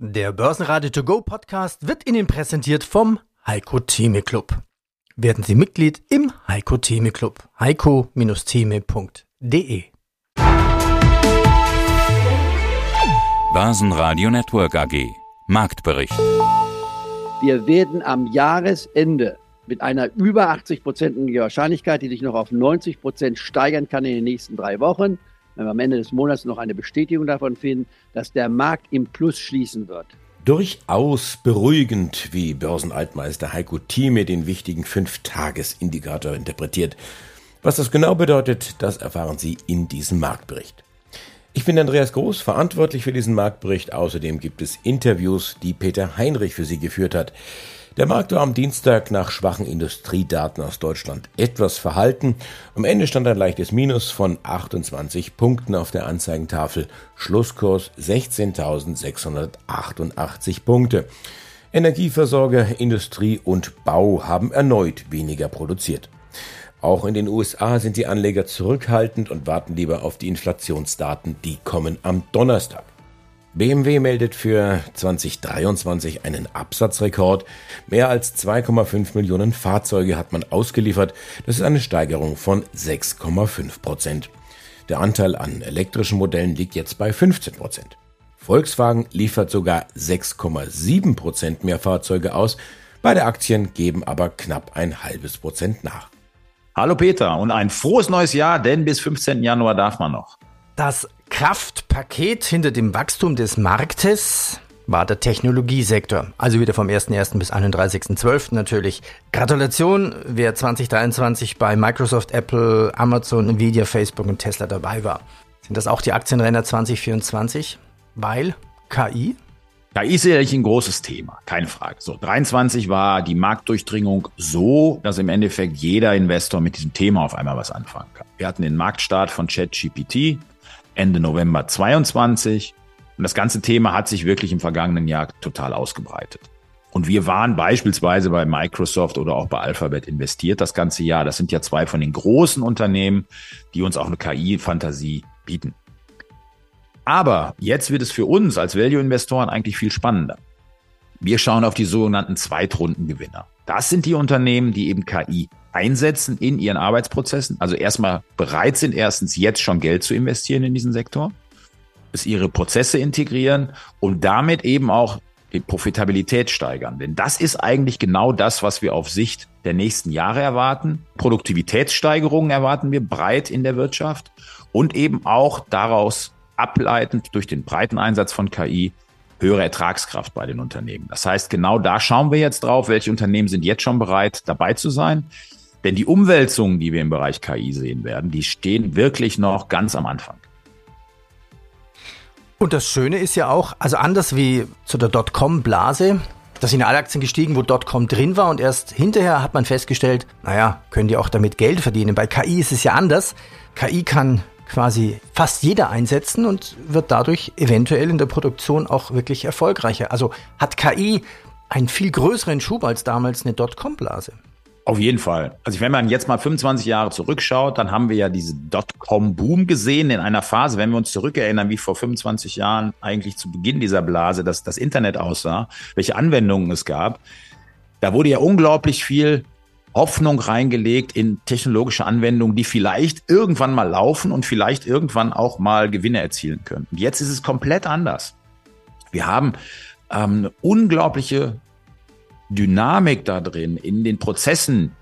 Der Börsenradio To Go Podcast wird Ihnen präsentiert vom Heiko Theme Club. Werden Sie Mitglied im Heiko Theme Club. heiko-theme.de Börsenradio Network AG Marktbericht. Wir werden am Jahresende mit einer über 80-prozentigen Wahrscheinlichkeit, die sich noch auf 90 Prozent steigern kann in den nächsten drei Wochen, wenn wir am Ende des Monats noch eine Bestätigung davon finden, dass der Markt im Plus schließen wird. Durchaus beruhigend, wie Börsenaltmeister Heiko Thieme den wichtigen Fünf-Tages-Indikator interpretiert. Was das genau bedeutet, das erfahren Sie in diesem Marktbericht. Ich bin Andreas Groß, verantwortlich für diesen Marktbericht. Außerdem gibt es Interviews, die Peter Heinrich für Sie geführt hat. Der Markt war am Dienstag nach schwachen Industriedaten aus Deutschland etwas verhalten. Am Ende stand ein leichtes Minus von 28 Punkten auf der Anzeigentafel. Schlusskurs 16.688 Punkte. Energieversorger, Industrie und Bau haben erneut weniger produziert. Auch in den USA sind die Anleger zurückhaltend und warten lieber auf die Inflationsdaten, die kommen am Donnerstag. BMW meldet für 2023 einen Absatzrekord. Mehr als 2,5 Millionen Fahrzeuge hat man ausgeliefert. Das ist eine Steigerung von 6,5 Prozent. Der Anteil an elektrischen Modellen liegt jetzt bei 15 Prozent. Volkswagen liefert sogar 6,7 Prozent mehr Fahrzeuge aus. Beide Aktien geben aber knapp ein halbes Prozent nach. Hallo Peter und ein frohes neues Jahr, denn bis 15. Januar darf man noch. Das Kraftpaket hinter dem Wachstum des Marktes war der Technologiesektor. Also wieder vom 1.1. bis 31.12. natürlich. Gratulation, wer 2023 bei Microsoft, Apple, Amazon, Nvidia, Facebook und Tesla dabei war. Sind das auch die Aktienrenner 2024? Weil KI? KI ist sicherlich ein großes Thema, keine Frage. So, 23 war die Marktdurchdringung so, dass im Endeffekt jeder Investor mit diesem Thema auf einmal was anfangen kann. Wir hatten den Marktstart von ChatGPT, Ende November 22. Und das ganze Thema hat sich wirklich im vergangenen Jahr total ausgebreitet. Und wir waren beispielsweise bei Microsoft oder auch bei Alphabet investiert das ganze Jahr. Das sind ja zwei von den großen Unternehmen, die uns auch eine KI-Fantasie bieten. Aber jetzt wird es für uns als Value-Investoren eigentlich viel spannender. Wir schauen auf die sogenannten Zweitrundengewinner. Das sind die Unternehmen, die eben KI einsetzen in ihren Arbeitsprozessen, also erstmal bereit sind, erstens jetzt schon Geld zu investieren in diesen Sektor, es ihre Prozesse integrieren und damit eben auch die Profitabilität steigern. Denn das ist eigentlich genau das, was wir auf Sicht der nächsten Jahre erwarten. Produktivitätssteigerungen erwarten wir breit in der Wirtschaft und eben auch daraus ableitend durch den breiten Einsatz von KI höhere Ertragskraft bei den Unternehmen. Das heißt, genau da schauen wir jetzt drauf, welche Unternehmen sind jetzt schon bereit, dabei zu sein. Denn die Umwälzungen, die wir im Bereich KI sehen werden, die stehen wirklich noch ganz am Anfang. Und das Schöne ist ja auch, also anders wie zu der Dotcom-Blase, da sind alle Aktien gestiegen, wo Dotcom drin war und erst hinterher hat man festgestellt, naja, können die auch damit Geld verdienen. Bei KI ist es ja anders. KI kann quasi fast jeder einsetzen und wird dadurch eventuell in der Produktion auch wirklich erfolgreicher. Also hat KI einen viel größeren Schub als damals eine Dotcom-Blase. Auf jeden Fall. Also wenn man jetzt mal 25 Jahre zurückschaut, dann haben wir ja diese Dotcom-Boom gesehen in einer Phase, wenn wir uns zurückerinnern, wie vor 25 Jahren eigentlich zu Beginn dieser Blase, dass das Internet aussah, welche Anwendungen es gab. Da wurde ja unglaublich viel Hoffnung reingelegt in technologische Anwendungen, die vielleicht irgendwann mal laufen und vielleicht irgendwann auch mal Gewinne erzielen können. Und jetzt ist es komplett anders. Wir haben ähm, eine unglaubliche Dynamik da drin, in den Prozessen,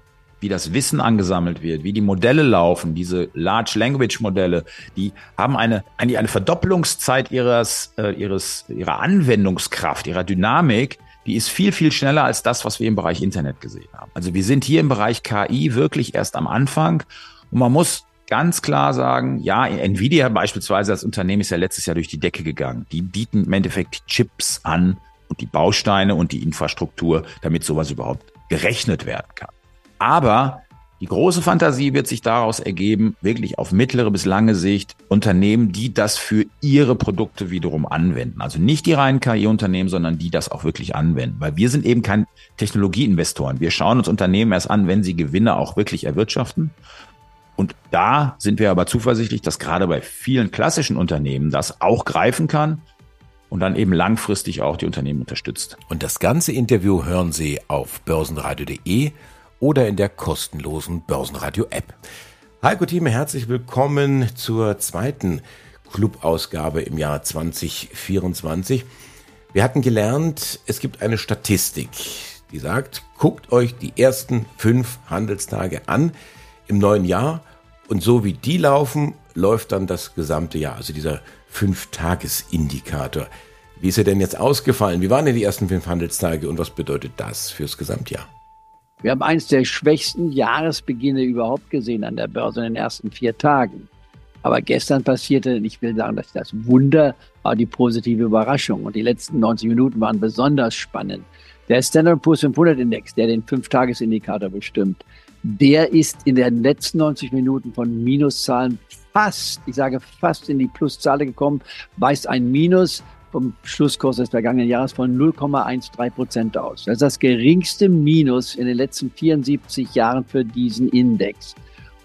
wie das Wissen angesammelt wird, wie die Modelle laufen, diese Large Language Modelle, die haben eine, eigentlich eine Verdoppelungszeit ihres, äh, ihres, ihrer Anwendungskraft, ihrer Dynamik, die ist viel, viel schneller als das, was wir im Bereich Internet gesehen haben. Also wir sind hier im Bereich KI wirklich erst am Anfang und man muss ganz klar sagen, ja, Nvidia beispielsweise als Unternehmen ist ja letztes Jahr durch die Decke gegangen. Die bieten im Endeffekt Chips an, und die Bausteine und die Infrastruktur, damit sowas überhaupt gerechnet werden kann. Aber die große Fantasie wird sich daraus ergeben, wirklich auf mittlere bis lange Sicht Unternehmen, die das für ihre Produkte wiederum anwenden. Also nicht die reinen KI-Unternehmen, sondern die das auch wirklich anwenden. Weil wir sind eben kein Technologieinvestoren. Wir schauen uns Unternehmen erst an, wenn sie Gewinne auch wirklich erwirtschaften. Und da sind wir aber zuversichtlich, dass gerade bei vielen klassischen Unternehmen das auch greifen kann und dann eben langfristig auch die Unternehmen unterstützt. Und das ganze Interview hören Sie auf börsenradio.de oder in der kostenlosen Börsenradio-App. Heiko Thieme, herzlich willkommen zur zweiten Clubausgabe im Jahr 2024. Wir hatten gelernt, es gibt eine Statistik, die sagt, guckt euch die ersten fünf Handelstage an im neuen Jahr und so wie die laufen, läuft dann das gesamte Jahr, also dieser Fünf-Tages-Indikator. Wie ist er denn jetzt ausgefallen? Wie waren denn die ersten fünf Handelstage und was bedeutet das fürs Gesamtjahr? Wir haben eines der schwächsten Jahresbeginne überhaupt gesehen an der Börse in den ersten vier Tagen. Aber gestern passierte, ich will sagen, dass das Wunder war die positive Überraschung. Und die letzten 90 Minuten waren besonders spannend. Der Standard Poor's 500 Index, der den Fünf-Tages-Indikator bestimmt, der ist in den letzten 90 Minuten von Minuszahlen fast, ich sage fast in die Pluszahl gekommen, weist ein Minus vom Schlusskurs des vergangenen Jahres von 0,13 Prozent aus. Das ist das geringste Minus in den letzten 74 Jahren für diesen Index.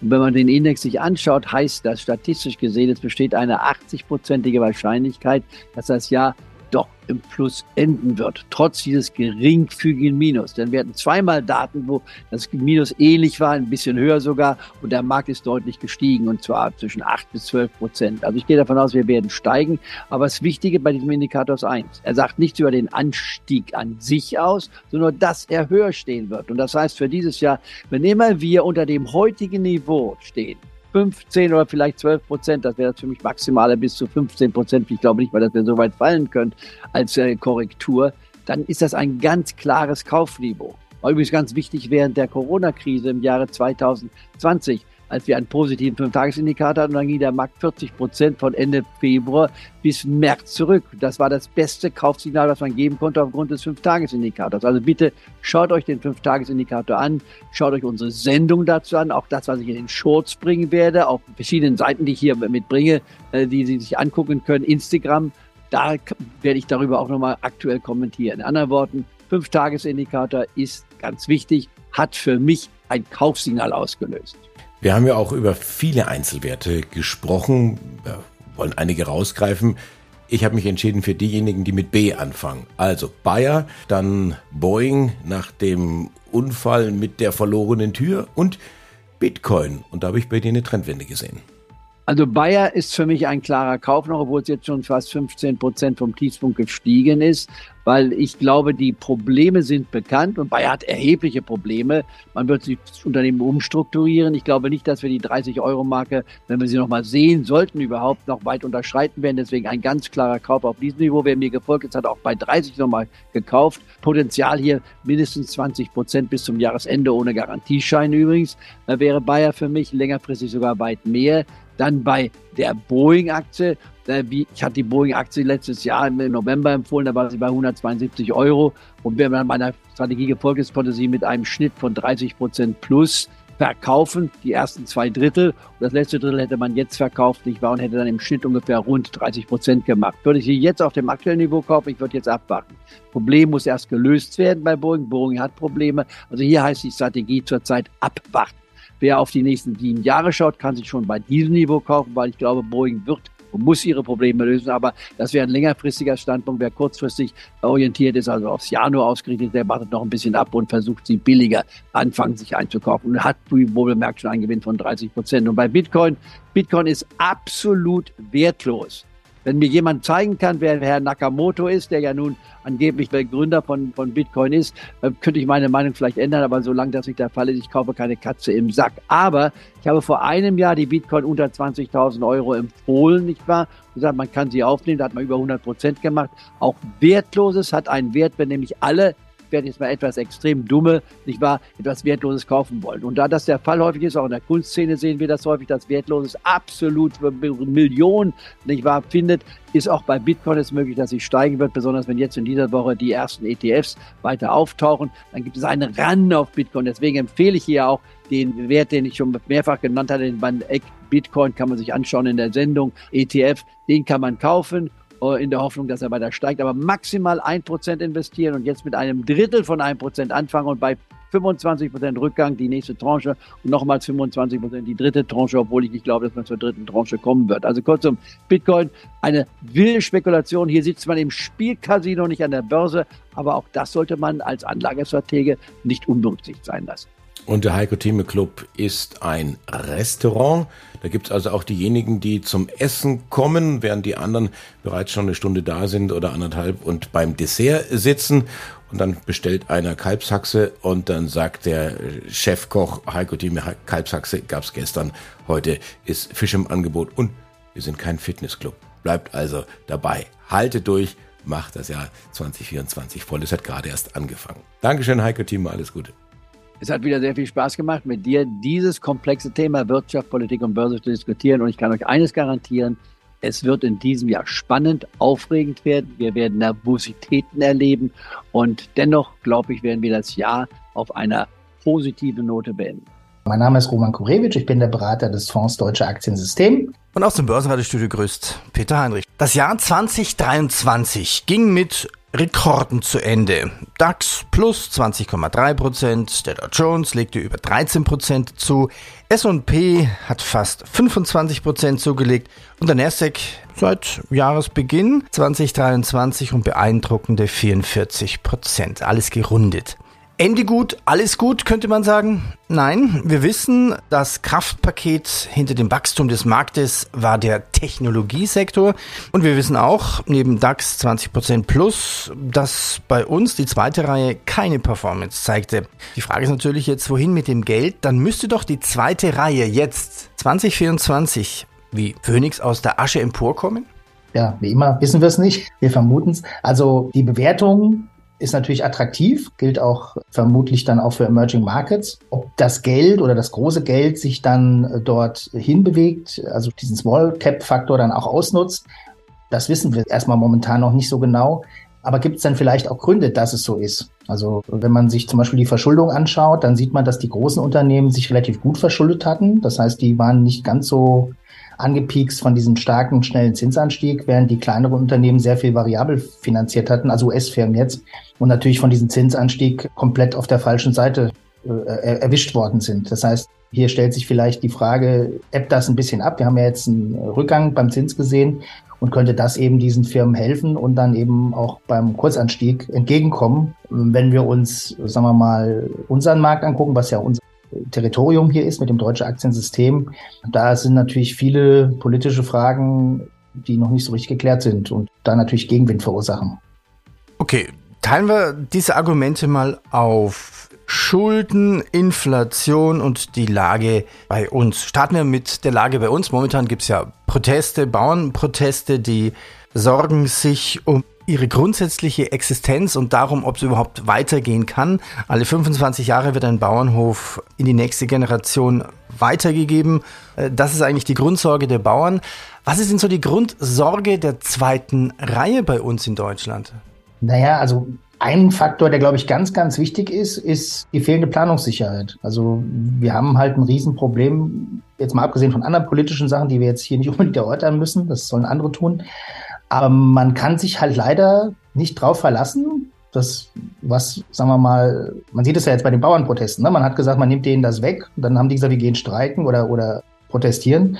Und wenn man den Index sich anschaut, heißt das statistisch gesehen, es besteht eine 80-prozentige Wahrscheinlichkeit, dass das Jahr doch im Plus enden wird, trotz dieses geringfügigen Minus. Denn wir hatten zweimal Daten, wo das Minus ähnlich war, ein bisschen höher sogar, und der Markt ist deutlich gestiegen, und zwar zwischen 8 bis 12 Prozent. Also ich gehe davon aus, wir werden steigen. Aber das Wichtige bei diesem Indikator ist eins. Er sagt nichts über den Anstieg an sich aus, sondern dass er höher stehen wird. Und das heißt für dieses Jahr, wenn immer wir unter dem heutigen Niveau stehen, 15 oder vielleicht 12 Prozent, das wäre für mich maximale bis zu 15 Prozent. Ich glaube nicht mal, dass wir so weit fallen können als äh, Korrektur. Dann ist das ein ganz klares Kaufniveau. War übrigens ganz wichtig während der Corona-Krise im Jahre 2020 als wir einen positiven Fünf-Tages-Indikator hatten. Und dann ging der Markt 40 Prozent von Ende Februar bis März zurück. Das war das beste Kaufsignal, was man geben konnte aufgrund des Fünf-Tages-Indikators. Also bitte schaut euch den Fünf-Tages-Indikator an, schaut euch unsere Sendung dazu an, auch das, was ich in den Shorts bringen werde, auf verschiedenen Seiten, die ich hier mitbringe, äh, die Sie sich angucken können, Instagram. Da werde ich darüber auch nochmal aktuell kommentieren. In anderen Worten, Fünf-Tages-Indikator ist ganz wichtig, hat für mich ein Kaufsignal ausgelöst. Wir haben ja auch über viele Einzelwerte gesprochen, wir wollen einige rausgreifen. Ich habe mich entschieden für diejenigen, die mit B anfangen. Also Bayer, dann Boeing nach dem Unfall mit der verlorenen Tür und Bitcoin. Und da habe ich bei dir eine Trendwende gesehen. Also Bayer ist für mich ein klarer Kauf noch, obwohl es jetzt schon fast 15 Prozent vom Tiefpunkt gestiegen ist, weil ich glaube, die Probleme sind bekannt und Bayer hat erhebliche Probleme. Man wird sich das Unternehmen umstrukturieren. Ich glaube nicht, dass wir die 30-Euro-Marke, wenn wir sie nochmal sehen sollten, überhaupt noch weit unterschreiten werden. Deswegen ein ganz klarer Kauf auf diesem Niveau. Wer mir gefolgt ist, hat auch bei 30 nochmal gekauft. Potenzial hier mindestens 20 Prozent bis zum Jahresende ohne Garantieschein übrigens. Da wäre Bayer für mich längerfristig sogar weit mehr. Dann bei der Boeing-Aktie. Ich hatte die Boeing-Aktie letztes Jahr im November empfohlen, da war sie bei 172 Euro. Und wenn man meiner Strategie gefolgt ist, konnte sie mit einem Schnitt von 30 Prozent plus verkaufen, die ersten zwei Drittel. Und das letzte Drittel hätte man jetzt verkauft, nicht wahr, und hätte dann im Schnitt ungefähr rund 30 Prozent gemacht. Würde ich sie jetzt auf dem aktuellen Niveau kaufen, ich würde jetzt abwarten. Problem muss erst gelöst werden bei Boeing. Boeing hat Probleme. Also hier heißt die Strategie zurzeit abwarten. Wer auf die nächsten sieben Jahre schaut, kann sich schon bei diesem Niveau kaufen, weil ich glaube, Boeing wird und muss ihre Probleme lösen. Aber das wäre ein längerfristiger Standpunkt. Wer kurzfristig orientiert ist, also aufs Jahr nur ausgerichtet, der wartet noch ein bisschen ab und versucht, sie billiger anfangen, sich einzukaufen. Und hat wohl bemerkt schon einen Gewinn von 30 Prozent. Und bei Bitcoin, Bitcoin ist absolut wertlos. Wenn mir jemand zeigen kann, wer Herr Nakamoto ist, der ja nun angeblich der Gründer von, von Bitcoin ist, äh, könnte ich meine Meinung vielleicht ändern, aber solange das nicht der Fall ist, ich kaufe keine Katze im Sack. Aber ich habe vor einem Jahr die Bitcoin unter 20.000 Euro empfohlen, nicht wahr? Gesagt, man kann sie aufnehmen, da hat man über 100 Prozent gemacht. Auch Wertloses hat einen Wert, wenn nämlich alle werde jetzt mal etwas extrem dumme, nicht wahr, etwas Wertloses kaufen wollen. Und da das der Fall häufig ist, auch in der Kunstszene sehen wir das häufig, dass Wertloses absolut Millionen, nicht wahr, findet, ist auch bei Bitcoin es möglich, dass sie steigen wird, besonders wenn jetzt in dieser Woche die ersten ETFs weiter auftauchen. Dann gibt es einen Run auf Bitcoin. Deswegen empfehle ich hier auch den Wert, den ich schon mehrfach genannt hatte, den Bitcoin kann man sich anschauen in der Sendung. ETF, den kann man kaufen in der Hoffnung, dass er weiter steigt, aber maximal ein Prozent investieren und jetzt mit einem Drittel von einem Prozent anfangen und bei 25 Prozent Rückgang, die nächste Tranche und nochmals 25 Prozent die dritte Tranche, obwohl ich nicht glaube, dass man zur dritten Tranche kommen wird. Also kurzum, Bitcoin, eine wilde Spekulation. Hier sitzt man im Spielcasino, nicht an der Börse, aber auch das sollte man als Anlagestratege nicht unberücksichtigt sein lassen. Und der Heiko Thieme Club ist ein Restaurant. Da gibt's also auch diejenigen, die zum Essen kommen, während die anderen bereits schon eine Stunde da sind oder anderthalb und beim Dessert sitzen. Und dann bestellt einer Kalbshaxe und dann sagt der Chefkoch Heiko Thieme, Kalbshaxe gab's gestern, heute ist Fisch im Angebot und wir sind kein Fitnessclub. Bleibt also dabei. Haltet durch, macht das Jahr 2024 voll. Es hat gerade erst angefangen. Dankeschön, Heiko Thieme, alles Gute. Es hat wieder sehr viel Spaß gemacht, mit dir dieses komplexe Thema Wirtschaft, Politik und Börse zu diskutieren. Und ich kann euch eines garantieren, es wird in diesem Jahr spannend, aufregend werden. Wir werden Nervositäten erleben. Und dennoch, glaube ich, werden wir das Jahr auf einer positiven Note beenden. Mein Name ist Roman Kurewitsch, ich bin der Berater des Fonds Deutsche Aktiensystem. Und aus dem Börsenradiostudio grüßt Peter Heinrich. Das Jahr 2023 ging mit Rekorden zu Ende. DAX plus 20,3 Prozent, der Dow Jones legte über 13 Prozent zu, S&P hat fast 25 Prozent zugelegt und der Nasdaq seit Jahresbeginn 2023 um beeindruckende 44 Prozent. Alles gerundet. Ende gut, alles gut, könnte man sagen. Nein, wir wissen, das Kraftpaket hinter dem Wachstum des Marktes war der Technologiesektor. Und wir wissen auch, neben DAX 20% plus, dass bei uns die zweite Reihe keine Performance zeigte. Die Frage ist natürlich jetzt, wohin mit dem Geld? Dann müsste doch die zweite Reihe jetzt 2024 wie Phoenix aus der Asche emporkommen? Ja, wie immer wissen wir es nicht. Wir vermuten es. Also die Bewertung ist natürlich attraktiv, gilt auch vermutlich dann auch für Emerging Markets. Ob das Geld oder das große Geld sich dann äh, dort hinbewegt, also diesen Small Cap Faktor dann auch ausnutzt, das wissen wir erstmal momentan noch nicht so genau. Aber gibt es dann vielleicht auch Gründe, dass es so ist? Also wenn man sich zum Beispiel die Verschuldung anschaut, dann sieht man, dass die großen Unternehmen sich relativ gut verschuldet hatten. Das heißt, die waren nicht ganz so angepiekst von diesem starken, schnellen Zinsanstieg, während die kleineren Unternehmen sehr viel variabel finanziert hatten, also US-Firmen jetzt, und natürlich von diesem Zinsanstieg komplett auf der falschen Seite äh, erwischt worden sind. Das heißt, hier stellt sich vielleicht die Frage, ebbt das ein bisschen ab? Wir haben ja jetzt einen Rückgang beim Zins gesehen und könnte das eben diesen Firmen helfen und dann eben auch beim Kurzanstieg entgegenkommen, wenn wir uns, sagen wir mal, unseren Markt angucken, was ja unser Territorium hier ist mit dem deutschen Aktiensystem. Da sind natürlich viele politische Fragen, die noch nicht so richtig geklärt sind und da natürlich Gegenwind verursachen. Okay, teilen wir diese Argumente mal auf. Schulden, Inflation und die Lage bei uns. Starten wir mit der Lage bei uns. Momentan gibt es ja Proteste, Bauernproteste, die sorgen sich um ihre grundsätzliche Existenz und darum, ob es überhaupt weitergehen kann. Alle 25 Jahre wird ein Bauernhof in die nächste Generation weitergegeben. Äh, das ist eigentlich die Grundsorge der Bauern. Was ist denn so die Grundsorge der zweiten Reihe bei uns in Deutschland? Naja, also ein Faktor, der, glaube ich, ganz, ganz wichtig ist, ist die fehlende Planungssicherheit. Also wir haben halt ein Riesenproblem, jetzt mal abgesehen von anderen politischen Sachen, die wir jetzt hier nicht unbedingt erörtern müssen, das sollen andere tun. Aber man kann sich halt leider nicht drauf verlassen, dass was, sagen wir mal, man sieht es ja jetzt bei den Bauernprotesten, ne? man hat gesagt, man nimmt denen das weg, dann haben die gesagt, wir gehen streiken oder, oder protestieren.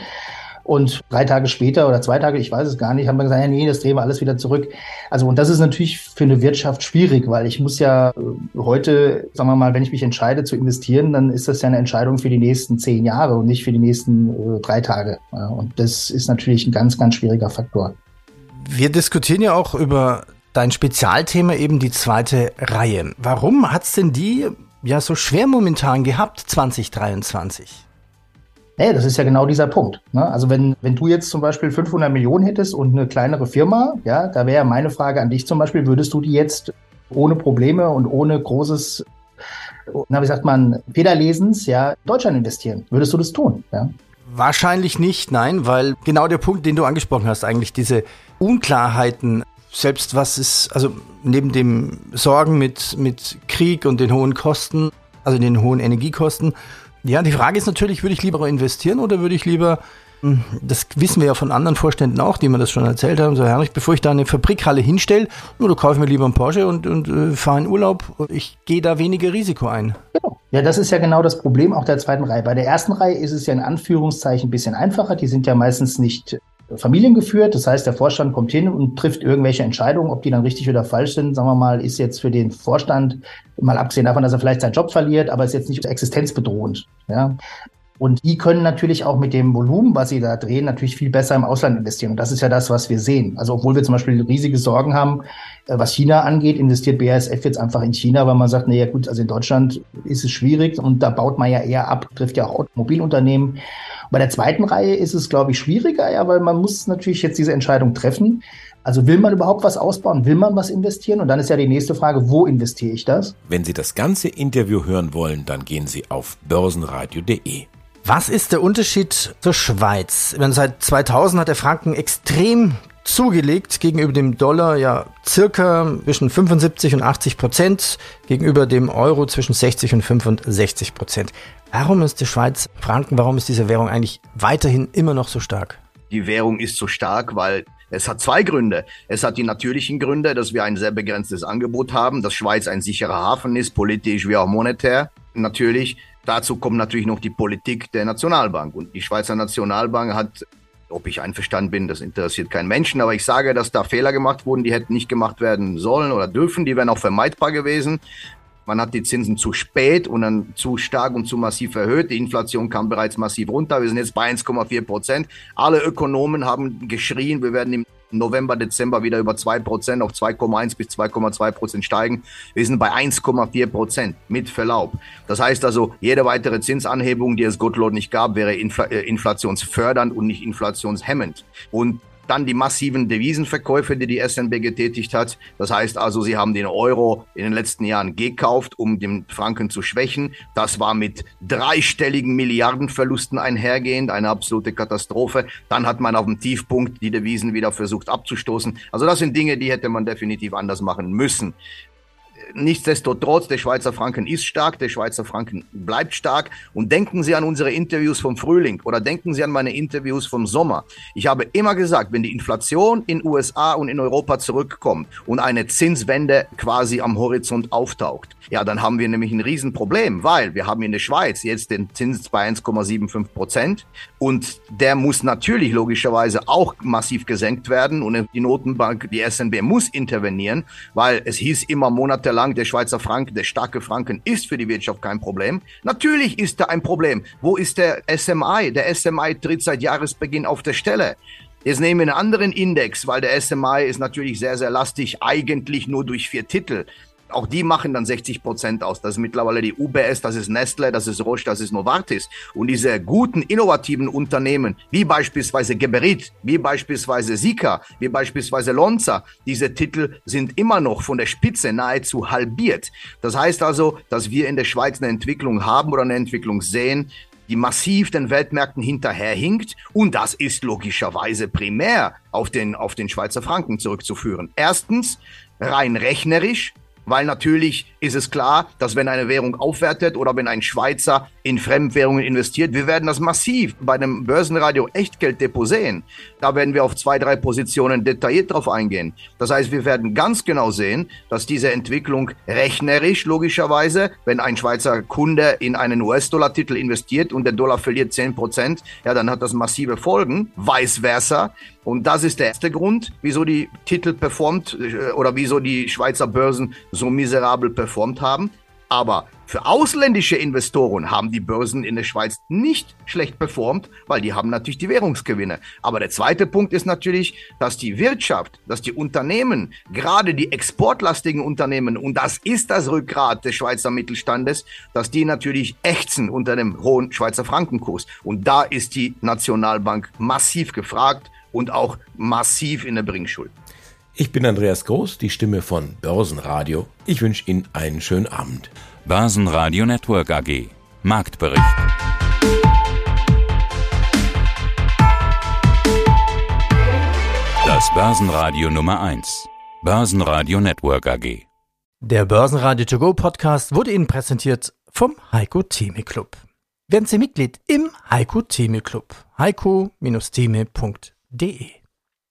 Und drei Tage später oder zwei Tage, ich weiß es gar nicht, haben wir gesagt, ja, nee, das drehen wir alles wieder zurück. Also, und das ist natürlich für eine Wirtschaft schwierig, weil ich muss ja äh, heute, sagen wir mal, wenn ich mich entscheide zu investieren, dann ist das ja eine Entscheidung für die nächsten zehn Jahre und nicht für die nächsten äh, drei Tage. Und das ist natürlich ein ganz, ganz schwieriger Faktor. Wir diskutieren ja auch über dein Spezialthema eben die zweite Reihe. Warum hat's denn die ja so schwer momentan gehabt 2023? Hey, das ist ja genau dieser Punkt. Ne? Also wenn, wenn du jetzt zum Beispiel 500 Millionen hättest und eine kleinere Firma, ja, da wäre meine Frage an dich zum Beispiel, würdest du die jetzt ohne Probleme und ohne großes, na, wie sagt man, Federlesens, ja, Deutschland investieren? Würdest du das tun? Ja? Wahrscheinlich nicht, nein, weil genau der Punkt, den du angesprochen hast, eigentlich diese Unklarheiten, selbst was ist, also neben dem Sorgen mit, mit Krieg und den hohen Kosten, also den hohen Energiekosten, ja, die Frage ist natürlich, würde ich lieber investieren oder würde ich lieber Das wissen wir ja von anderen Vorständen auch, die mir das schon erzählt haben. So, Herrlich, bevor ich da eine Fabrikhalle hinstelle, nur du kaufst mir lieber einen Porsche und, und äh, fahre in Urlaub. Ich gehe da weniger Risiko ein. Ja, das ist ja genau das Problem auch der zweiten Reihe. Bei der ersten Reihe ist es ja in Anführungszeichen ein bisschen einfacher. Die sind ja meistens nicht familiengeführt. Das heißt, der Vorstand kommt hin und trifft irgendwelche Entscheidungen, ob die dann richtig oder falsch sind. Sagen wir mal, ist jetzt für den Vorstand, mal abgesehen davon, dass er vielleicht seinen Job verliert, aber ist jetzt nicht existenzbedrohend. Ja. Und die können natürlich auch mit dem Volumen, was sie da drehen, natürlich viel besser im Ausland investieren. Und das ist ja das, was wir sehen. Also obwohl wir zum Beispiel riesige Sorgen haben, äh, was China angeht, investiert BASF jetzt einfach in China, weil man sagt, naja gut, also in Deutschland ist es schwierig und da baut man ja eher ab, trifft ja auch Automobilunternehmen. Bei der zweiten Reihe ist es, glaube ich, schwieriger, ja, weil man muss natürlich jetzt diese Entscheidung treffen. Also will man überhaupt was ausbauen? Will man was investieren? Und dann ist ja die nächste Frage, wo investiere ich das? Wenn Sie das ganze Interview hören wollen, dann gehen Sie auf börsenradio.de. Was ist der Unterschied zur Schweiz? Seit 2000 hat der Franken extrem zugelegt gegenüber dem Dollar ja circa zwischen 75 und 80 Prozent, gegenüber dem Euro zwischen 60 und 65 Prozent. Warum ist die Schweiz Franken, warum ist diese Währung eigentlich weiterhin immer noch so stark? Die Währung ist so stark, weil es hat zwei Gründe. Es hat die natürlichen Gründe, dass wir ein sehr begrenztes Angebot haben, dass Schweiz ein sicherer Hafen ist, politisch wie auch monetär. Natürlich Dazu kommt natürlich noch die Politik der Nationalbank. Und die Schweizer Nationalbank hat, ob ich einverstanden bin, das interessiert keinen Menschen, aber ich sage, dass da Fehler gemacht wurden, die hätten nicht gemacht werden sollen oder dürfen, die wären auch vermeidbar gewesen. Man hat die Zinsen zu spät und dann zu stark und zu massiv erhöht. Die Inflation kam bereits massiv runter. Wir sind jetzt bei 1,4 Prozent. Alle Ökonomen haben geschrien, wir werden im November, Dezember wieder über 2% auf 2,1 bis 2,2% steigen. Wir sind bei 1,4% mit Verlaub. Das heißt also, jede weitere Zinsanhebung, die es Gottlot nicht gab, wäre äh, inflationsfördernd und nicht inflationshemmend. Und dann die massiven Devisenverkäufe, die die SNB getätigt hat. Das heißt also, sie haben den Euro in den letzten Jahren gekauft, um den Franken zu schwächen. Das war mit dreistelligen Milliardenverlusten einhergehend, eine absolute Katastrophe. Dann hat man auf dem Tiefpunkt die Devisen wieder versucht abzustoßen. Also das sind Dinge, die hätte man definitiv anders machen müssen. Nichtsdestotrotz, der Schweizer Franken ist stark, der Schweizer Franken bleibt stark. Und denken Sie an unsere Interviews vom Frühling oder denken Sie an meine Interviews vom Sommer. Ich habe immer gesagt, wenn die Inflation in USA und in Europa zurückkommt und eine Zinswende quasi am Horizont auftaucht, ja, dann haben wir nämlich ein Riesenproblem, weil wir haben in der Schweiz jetzt den Zins bei 1,75 Prozent und der muss natürlich logischerweise auch massiv gesenkt werden und die Notenbank, die SNB muss intervenieren, weil es hieß immer monatelang, lang, der Schweizer Franken, der starke Franken ist für die Wirtschaft kein Problem. Natürlich ist da ein Problem. Wo ist der SMI? Der SMI tritt seit Jahresbeginn auf der Stelle. Jetzt nehmen wir einen anderen Index, weil der SMI ist natürlich sehr, sehr lastig, eigentlich nur durch vier Titel auch die machen dann 60 Prozent aus. Das ist mittlerweile die UBS, das ist Nestle, das ist Roche, das ist Novartis. Und diese guten, innovativen Unternehmen, wie beispielsweise Geberit, wie beispielsweise Sika, wie beispielsweise Lonza, diese Titel sind immer noch von der Spitze nahezu halbiert. Das heißt also, dass wir in der Schweiz eine Entwicklung haben oder eine Entwicklung sehen, die massiv den Weltmärkten hinterherhinkt. Und das ist logischerweise primär auf den, auf den Schweizer Franken zurückzuführen. Erstens, rein rechnerisch, weil natürlich ist es klar, dass wenn eine Währung aufwertet oder wenn ein Schweizer in Fremdwährungen investiert, wir werden das massiv bei einem Börsenradio Echtgelddepot sehen. Da werden wir auf zwei, drei Positionen detailliert drauf eingehen. Das heißt, wir werden ganz genau sehen, dass diese Entwicklung rechnerisch logischerweise, wenn ein Schweizer Kunde in einen US-Dollar-Titel investiert und der Dollar verliert zehn Prozent, ja, dann hat das massive Folgen. Vice versa. Und das ist der erste Grund, wieso die Titel performt äh, oder wieso die Schweizer Börsen so miserabel performt haben. Aber für ausländische Investoren haben die Börsen in der Schweiz nicht schlecht performt, weil die haben natürlich die Währungsgewinne. Aber der zweite Punkt ist natürlich, dass die Wirtschaft, dass die Unternehmen, gerade die exportlastigen Unternehmen, und das ist das Rückgrat des Schweizer Mittelstandes, dass die natürlich ächzen unter dem hohen Schweizer Frankenkurs. Und da ist die Nationalbank massiv gefragt und auch massiv in der Bringschuld. Ich bin Andreas Groß, die Stimme von Börsenradio. Ich wünsche Ihnen einen schönen Abend. Börsenradio Network AG. Marktbericht. Das Börsenradio Nummer 1. Börsenradio Network AG. Der Börsenradio To Go Podcast wurde Ihnen präsentiert vom Heiko Theme Club. werden Sie Mitglied im Heiko Theme Club. heiko-theme.de D.